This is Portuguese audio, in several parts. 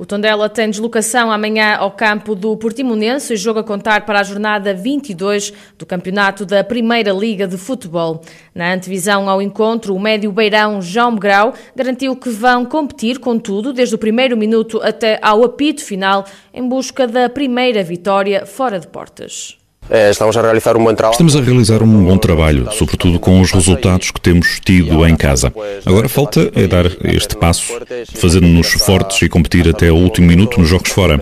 O Tondela tem deslocação amanhã ao campo do Portimonense, jogo a contar para a jornada 22 do Campeonato da Primeira Liga de Futebol. Na antevisão ao encontro, o médio beirão João Grau garantiu que vão competir com tudo, desde o primeiro minuto até ao apito final, em busca da primeira vitória fora de portas. É, estamos a realizar um bom trabalho. Estamos a realizar um bom trabalho, sobretudo com os resultados que temos tido em casa. Agora falta é dar este passo, fazendo-nos fortes e competir até o último minuto nos jogos fora.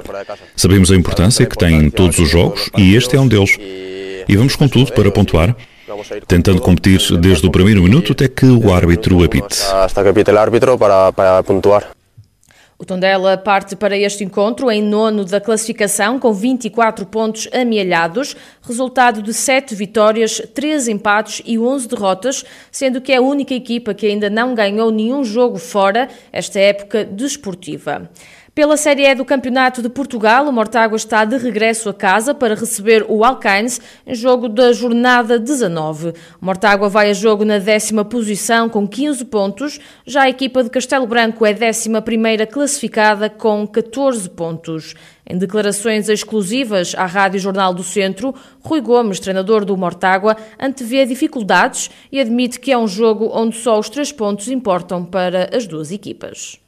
Sabemos a importância que têm todos os jogos e este é um deles. E vamos com tudo para pontuar, tentando competir desde o primeiro minuto até que o árbitro apite. Hasta que apite o árbitro para, para pontuar. O Tondela parte para este encontro em nono da classificação com 24 pontos amealhados, resultado de 7 vitórias, 3 empates e 11 derrotas, sendo que é a única equipa que ainda não ganhou nenhum jogo fora esta época desportiva. Pela Série E do Campeonato de Portugal, o Mortágua está de regresso a casa para receber o Alcaines em jogo da jornada 19. O Mortágua vai a jogo na décima posição com 15 pontos, já a equipa de Castelo Branco é décima primeira classificada com 14 pontos. Em declarações exclusivas à Rádio Jornal do Centro, Rui Gomes, treinador do Mortágua, antevê dificuldades e admite que é um jogo onde só os três pontos importam para as duas equipas.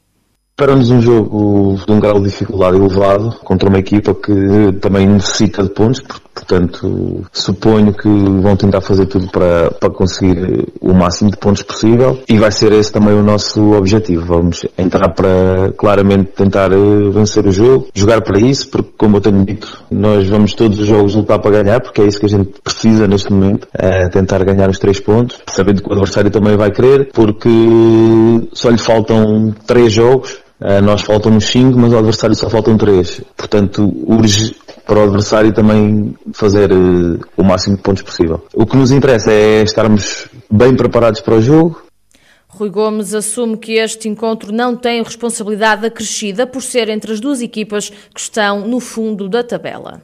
Para-nos um jogo de um grau de dificuldade elevado contra uma equipa que também necessita de pontos, portanto suponho que vão tentar fazer tudo para, para conseguir o máximo de pontos possível e vai ser esse também o nosso objetivo. Vamos entrar para claramente tentar eh, vencer o jogo, jogar para isso, porque como eu tenho dito, nós vamos todos os jogos lutar para ganhar, porque é isso que a gente precisa neste momento, é tentar ganhar os três pontos, sabendo que o adversário também vai querer, porque só lhe faltam três jogos nós faltam 5, mas ao adversário só faltam 3. Portanto, urge para o adversário também fazer uh, o máximo de pontos possível. O que nos interessa é estarmos bem preparados para o jogo. Rui Gomes assume que este encontro não tem responsabilidade acrescida por ser entre as duas equipas que estão no fundo da tabela.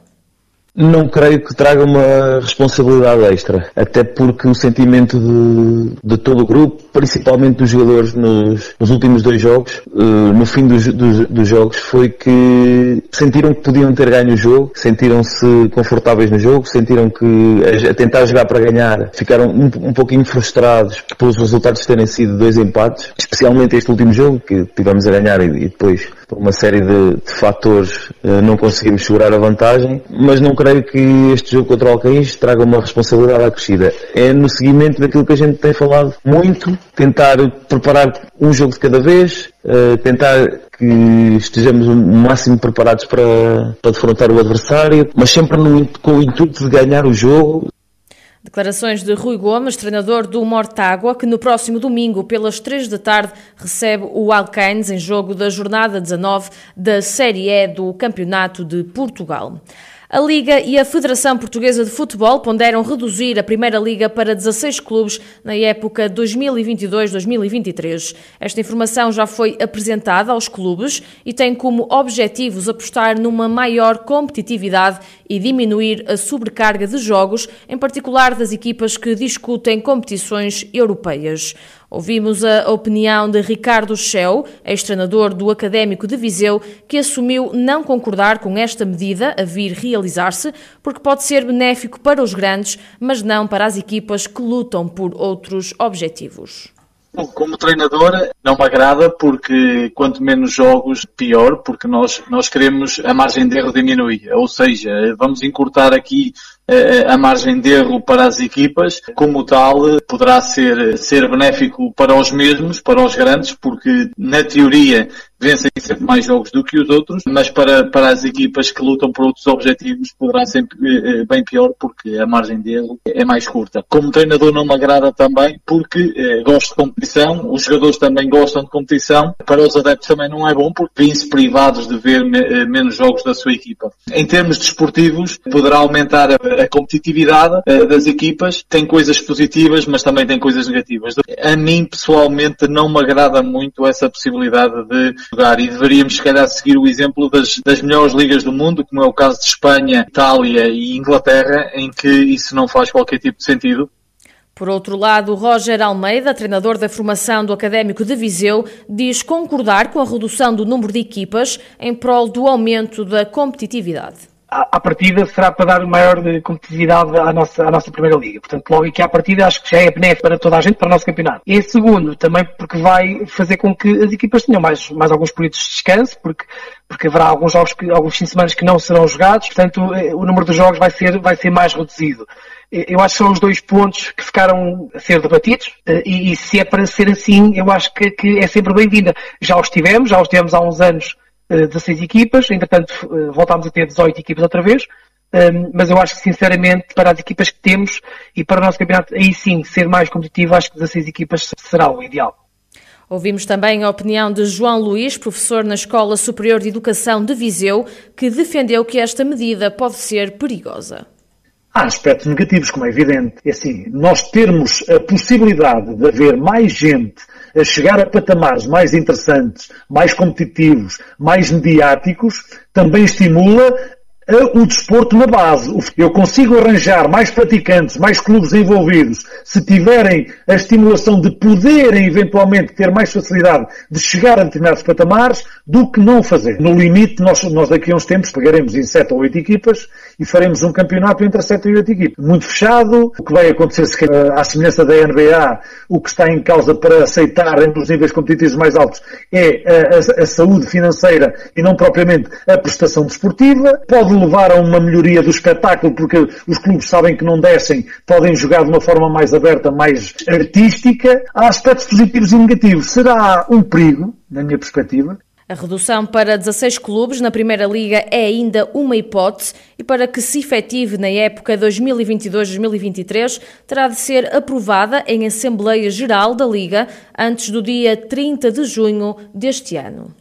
Não creio que traga uma responsabilidade extra, até porque o sentimento de, de todo o grupo, principalmente dos jogadores nos, nos últimos dois jogos, uh, no fim dos, dos, dos, jogos, foi que sentiram que podiam ter ganho o jogo, sentiram-se confortáveis no jogo, sentiram que a, a tentar jogar para ganhar ficaram um, um pouquinho frustrados pelos resultados terem sido dois empates, especialmente este último jogo que tivemos a ganhar e, e depois por uma série de, de fatores uh, não conseguimos segurar a vantagem, mas não creio que este jogo contra o Alcaíns traga uma responsabilidade acrescida. É no seguimento daquilo que a gente tem falado muito, tentar preparar um jogo de cada vez, uh, tentar que estejamos o máximo preparados para, para defrontar o adversário, mas sempre no, com o intuito de ganhar o jogo, Declarações de Rui Gomes, treinador do Mortágua, que no próximo domingo, pelas três da tarde, recebe o Alcaines em jogo da jornada 19 da Série E do Campeonato de Portugal. A Liga e a Federação Portuguesa de Futebol ponderam reduzir a Primeira Liga para 16 clubes na época 2022-2023. Esta informação já foi apresentada aos clubes e tem como objetivos apostar numa maior competitividade e diminuir a sobrecarga de jogos, em particular das equipas que discutem competições europeias. Ouvimos a opinião de Ricardo Schell, ex-treinador do Académico de Viseu, que assumiu não concordar com esta medida a vir realizar-se, porque pode ser benéfico para os grandes, mas não para as equipas que lutam por outros objetivos. Como treinador, não me agrada porque quanto menos jogos, pior, porque nós, nós queremos a margem de erro diminuir. Ou seja, vamos encurtar aqui a margem de erro para as equipas, como tal, poderá ser, ser benéfico para os mesmos, para os grandes, porque na teoria vencem sempre mais jogos do que os outros, mas para, para as equipas que lutam por outros objetivos poderá ser eh, bem pior porque a margem de erro é mais curta. Como treinador não me agrada também porque eh, gosto de competição, os jogadores também gostam de competição, para os adeptos também não é bom porque vêm-se privados de ver me, eh, menos jogos da sua equipa. Em termos desportivos, poderá aumentar a a competitividade das equipas tem coisas positivas, mas também tem coisas negativas. A mim, pessoalmente, não me agrada muito essa possibilidade de jogar e deveríamos, se calhar, seguir o exemplo das, das melhores ligas do mundo, como é o caso de Espanha, Itália e Inglaterra, em que isso não faz qualquer tipo de sentido. Por outro lado, Roger Almeida, treinador da formação do Académico de Viseu, diz concordar com a redução do número de equipas em prol do aumento da competitividade à partida será para dar maior competitividade à nossa, à nossa Primeira Liga. Portanto, logo aqui à partida acho que já é benéfico para toda a gente, para o nosso campeonato. E segundo, também porque vai fazer com que as equipas tenham mais, mais alguns períodos de descanso, porque, porque haverá alguns jogos, que, alguns fins de semana que não serão jogados, portanto eh, o número de jogos vai ser, vai ser mais reduzido. Eu acho que são os dois pontos que ficaram a ser debatidos eh, e, e se é para ser assim, eu acho que, que é sempre bem-vinda. Já os tivemos, já os tivemos há uns anos 16 eh, equipas, entretanto eh, voltámos a ter 18 equipas outra vez, ehm, mas eu acho que sinceramente para as equipas que temos e para o nosso campeonato aí sim ser mais competitivo, acho que 16 equipas será o ideal. Ouvimos também a opinião de João Luís, professor na Escola Superior de Educação de Viseu, que defendeu que esta medida pode ser perigosa. Há aspectos negativos, como é evidente. É assim, nós termos a possibilidade de haver mais gente a chegar a patamares mais interessantes, mais competitivos, mais mediáticos, também estimula o desporto na base. Eu consigo arranjar mais praticantes, mais clubes envolvidos, se tiverem a estimulação de poderem eventualmente ter mais facilidade de chegar a determinados patamares, do que não fazer. No limite, nós, nós daqui a uns tempos pegaremos em 7 ou 8 equipas e faremos um campeonato entre 7 e 8 equipas. Muito fechado, o que vai acontecer se à semelhança da NBA, o que está em causa para aceitar entre os níveis competitivos mais altos é a, a, a saúde financeira e não propriamente a prestação desportiva. Pode levar a uma melhoria do espetáculo, porque os clubes sabem que não descem, podem jogar de uma forma mais aberta, mais artística. Há aspectos positivos e negativos. Será um perigo, na minha perspectiva, a redução para 16 clubes na Primeira Liga é ainda uma hipótese e para que se efetive na época 2022-2023 terá de ser aprovada em Assembleia Geral da Liga antes do dia 30 de junho deste ano.